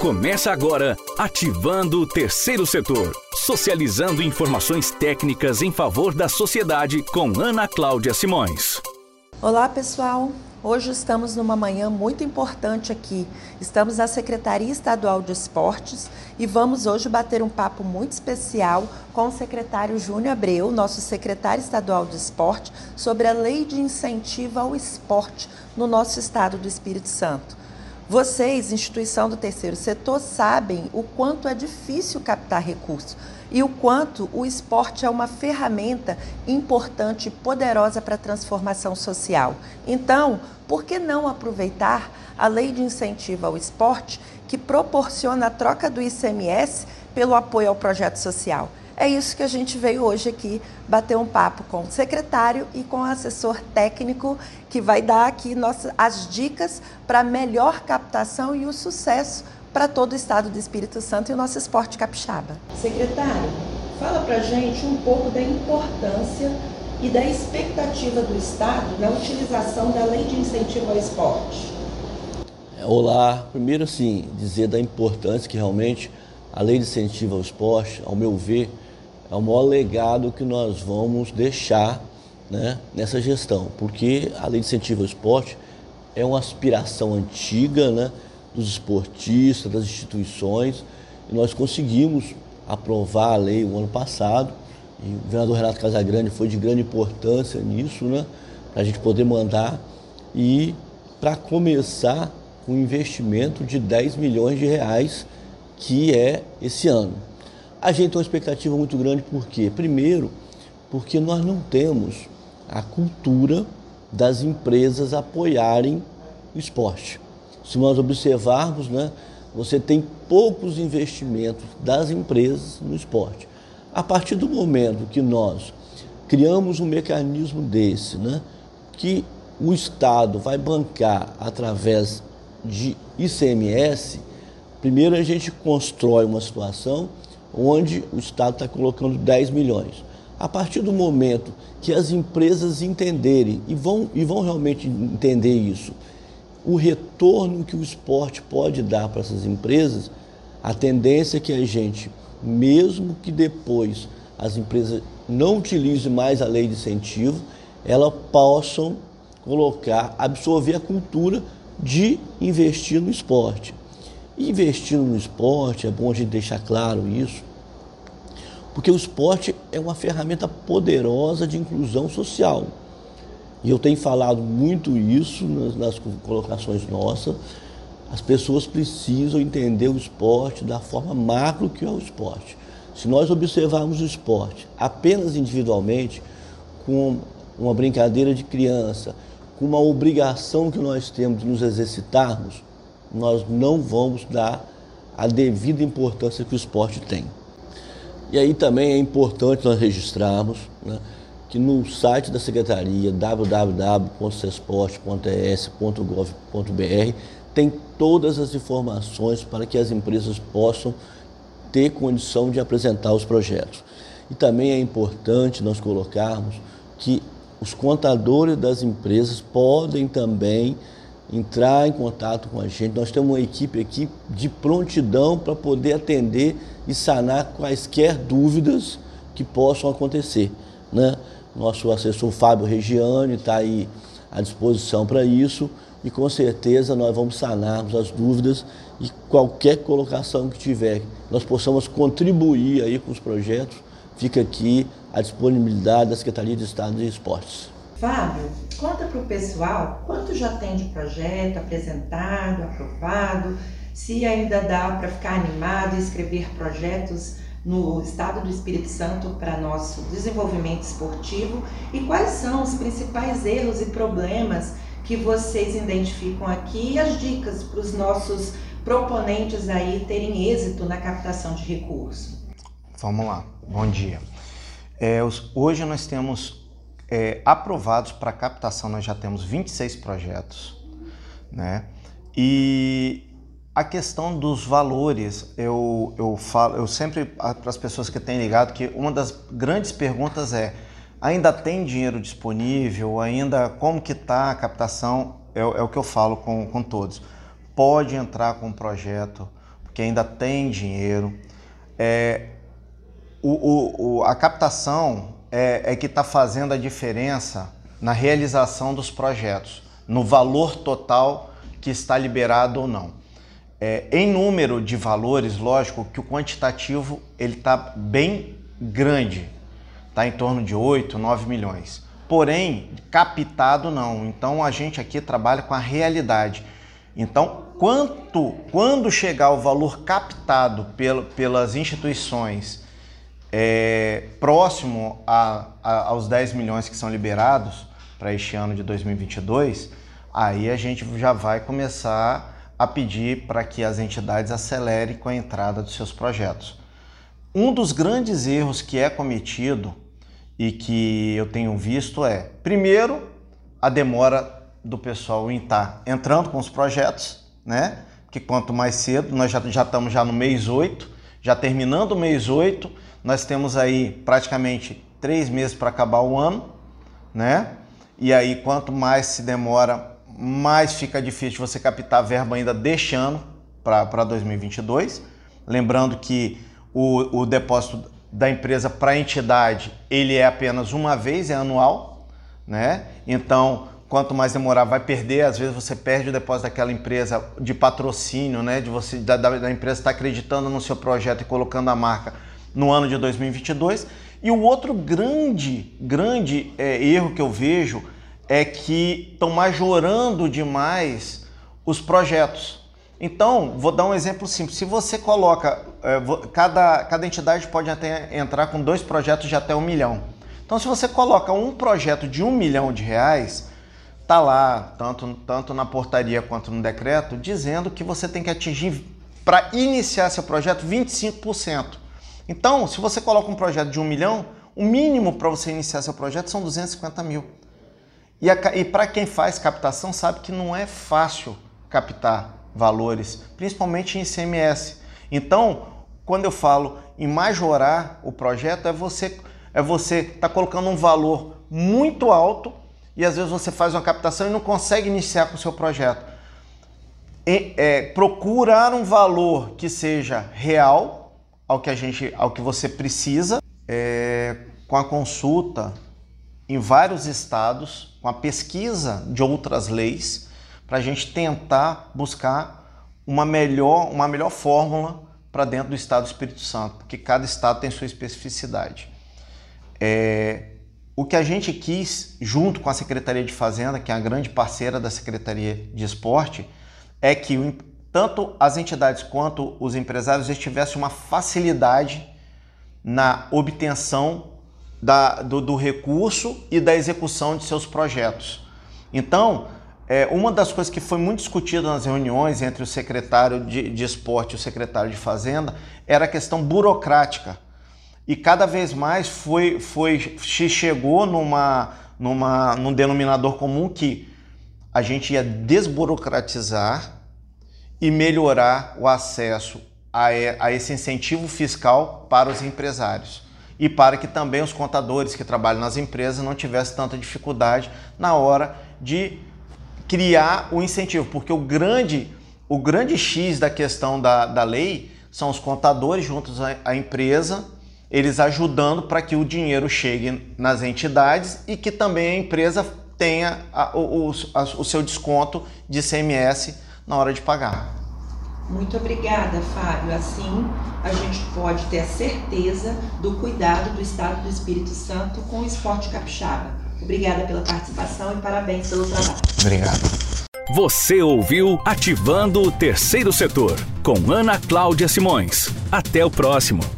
Começa agora ativando o terceiro setor, socializando informações técnicas em favor da sociedade com Ana Cláudia Simões. Olá, pessoal. Hoje estamos numa manhã muito importante aqui. Estamos na Secretaria Estadual de Esportes e vamos hoje bater um papo muito especial com o secretário Júnior Abreu, nosso secretário estadual de esporte, sobre a lei de incentivo ao esporte no nosso estado do Espírito Santo. Vocês, instituição do terceiro setor, sabem o quanto é difícil captar recursos e o quanto o esporte é uma ferramenta importante e poderosa para a transformação social. Então, por que não aproveitar a lei de incentivo ao esporte que proporciona a troca do ICMS pelo apoio ao projeto social? É isso que a gente veio hoje aqui bater um papo com o secretário e com o assessor técnico que vai dar aqui nossas, as dicas para melhor captação e o sucesso para todo o estado do Espírito Santo e o nosso esporte capixaba. Secretário, fala para gente um pouco da importância e da expectativa do Estado na utilização da lei de incentivo ao esporte. Olá, primeiro assim, dizer da importância que realmente a lei de incentivo ao esporte, ao meu ver, é o maior legado que nós vamos deixar né, nessa gestão, porque a lei de incentivo ao esporte é uma aspiração antiga né, dos esportistas, das instituições, e nós conseguimos aprovar a lei o ano passado, e o governador Renato Casagrande foi de grande importância nisso, né, para a gente poder mandar, e para começar com um investimento de 10 milhões de reais, que é esse ano. A gente tem uma expectativa muito grande, por quê? Primeiro, porque nós não temos a cultura das empresas apoiarem o esporte. Se nós observarmos, né, você tem poucos investimentos das empresas no esporte. A partir do momento que nós criamos um mecanismo desse, né, que o Estado vai bancar através de ICMS, primeiro a gente constrói uma situação onde o Estado está colocando 10 milhões. A partir do momento que as empresas entenderem e vão, e vão realmente entender isso, o retorno que o esporte pode dar para essas empresas, a tendência é que a gente, mesmo que depois as empresas não utilizem mais a lei de incentivo, elas possam colocar, absorver a cultura de investir no esporte. Investindo no esporte, é bom a gente deixar claro isso, porque o esporte é uma ferramenta poderosa de inclusão social. E eu tenho falado muito isso nas, nas colocações nossas. As pessoas precisam entender o esporte da forma macro que é o esporte. Se nós observarmos o esporte apenas individualmente, com uma brincadeira de criança, com uma obrigação que nós temos de nos exercitarmos, nós não vamos dar a devida importância que o esporte tem. E aí também é importante nós registrarmos né, que no site da Secretaria, www.cesporte.es.gov.br, tem todas as informações para que as empresas possam ter condição de apresentar os projetos. E também é importante nós colocarmos que os contadores das empresas podem também entrar em contato com a gente. Nós temos uma equipe aqui de prontidão para poder atender e sanar quaisquer dúvidas que possam acontecer. Né? Nosso assessor Fábio Regiane está aí à disposição para isso e com certeza nós vamos sanarmos as dúvidas e qualquer colocação que tiver, nós possamos contribuir aí com os projetos, fica aqui a disponibilidade da Secretaria de Estado de Esportes. Fábio, conta para o pessoal quanto já tem de projeto apresentado, aprovado, se ainda dá para ficar animado e escrever projetos no estado do Espírito Santo para nosso desenvolvimento esportivo e quais são os principais erros e problemas que vocês identificam aqui e as dicas para os nossos proponentes aí terem êxito na captação de recursos. Vamos lá, bom dia. É, hoje nós temos é, aprovados para captação, nós já temos 26 projetos, né? E a questão dos valores, eu, eu falo, eu sempre para as pessoas que têm ligado que uma das grandes perguntas é ainda tem dinheiro disponível, ainda como que está a captação, é, é, o que eu falo com, com todos. Pode entrar com um projeto, que ainda tem dinheiro. É, o, o, o, a captação é, é que está fazendo a diferença na realização dos projetos, no valor total que está liberado ou não. É, em número de valores, lógico que o quantitativo ele está bem grande, está em torno de 8, 9 milhões. Porém, captado não. Então a gente aqui trabalha com a realidade. Então, quanto, quando chegar o valor captado pel, pelas instituições é, próximo a, a, aos 10 milhões que são liberados para este ano de 2022, aí a gente já vai começar a pedir para que as entidades acelerem com a entrada dos seus projetos. Um dos grandes erros que é cometido e que eu tenho visto é, primeiro, a demora do pessoal em estar tá entrando com os projetos, né? Que quanto mais cedo, nós já, já estamos já no mês 8, já terminando o mês 8, nós temos aí praticamente três meses para acabar o ano, né? E aí, quanto mais se demora, mais fica difícil você captar verba ainda deste ano para 2022. Lembrando que o, o depósito da empresa para a entidade ele é apenas uma vez, é anual, né? Então, quanto mais demorar, vai perder. Às vezes você perde o depósito daquela empresa de patrocínio, né? De você da, da empresa estar tá acreditando no seu projeto e colocando a marca no ano de 2022. E o outro grande, grande é, erro que eu vejo é que estão majorando demais os projetos. Então, vou dar um exemplo simples. Se você coloca, é, cada, cada entidade pode até entrar com dois projetos de até um milhão. Então, se você coloca um projeto de um milhão de reais, tá lá, tanto, tanto na portaria quanto no decreto, dizendo que você tem que atingir, para iniciar seu projeto, 25%. Então, se você coloca um projeto de um milhão, o mínimo para você iniciar seu projeto são 250 mil. E, e para quem faz captação sabe que não é fácil captar valores, principalmente em ICMS. Então, quando eu falo em majorar o projeto, é você é você tá colocando um valor muito alto e às vezes você faz uma captação e não consegue iniciar com o seu projeto. E, é, procurar um valor que seja real ao que a gente, ao que você precisa, é, com a consulta em vários estados, com a pesquisa de outras leis, para a gente tentar buscar uma melhor, uma melhor fórmula para dentro do estado do Espírito Santo, porque cada estado tem sua especificidade. É, o que a gente quis, junto com a Secretaria de Fazenda, que é a grande parceira da Secretaria de Esporte, é que tanto as entidades quanto os empresários tivessem uma facilidade na obtenção da, do, do, recurso e da execução de seus projetos. Então, é, uma das coisas que foi muito discutida nas reuniões entre o secretário de, de esporte e o secretário de fazenda era a questão burocrática. E cada vez mais foi, foi se chegou numa, numa, num denominador comum que a gente ia desburocratizar e melhorar o acesso a, a esse incentivo fiscal para os empresários. E para que também os contadores que trabalham nas empresas não tivessem tanta dificuldade na hora de criar o incentivo, porque o grande, o grande X da questão da, da lei são os contadores juntos à, à empresa, eles ajudando para que o dinheiro chegue nas entidades e que também a empresa tenha a, o, o, a, o seu desconto de CMS na hora de pagar. Muito obrigada, Fábio. Assim, a gente pode ter a certeza do cuidado do Estado do Espírito Santo com o esporte capixaba. Obrigada pela participação e parabéns pelo trabalho. Obrigado. Você ouviu Ativando o Terceiro Setor com Ana Cláudia Simões. Até o próximo.